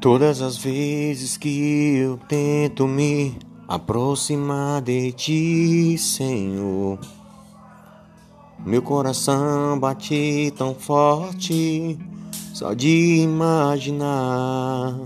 Todas as vezes que eu tento me aproximar de ti, Senhor, meu coração bate tão forte, só de imaginar.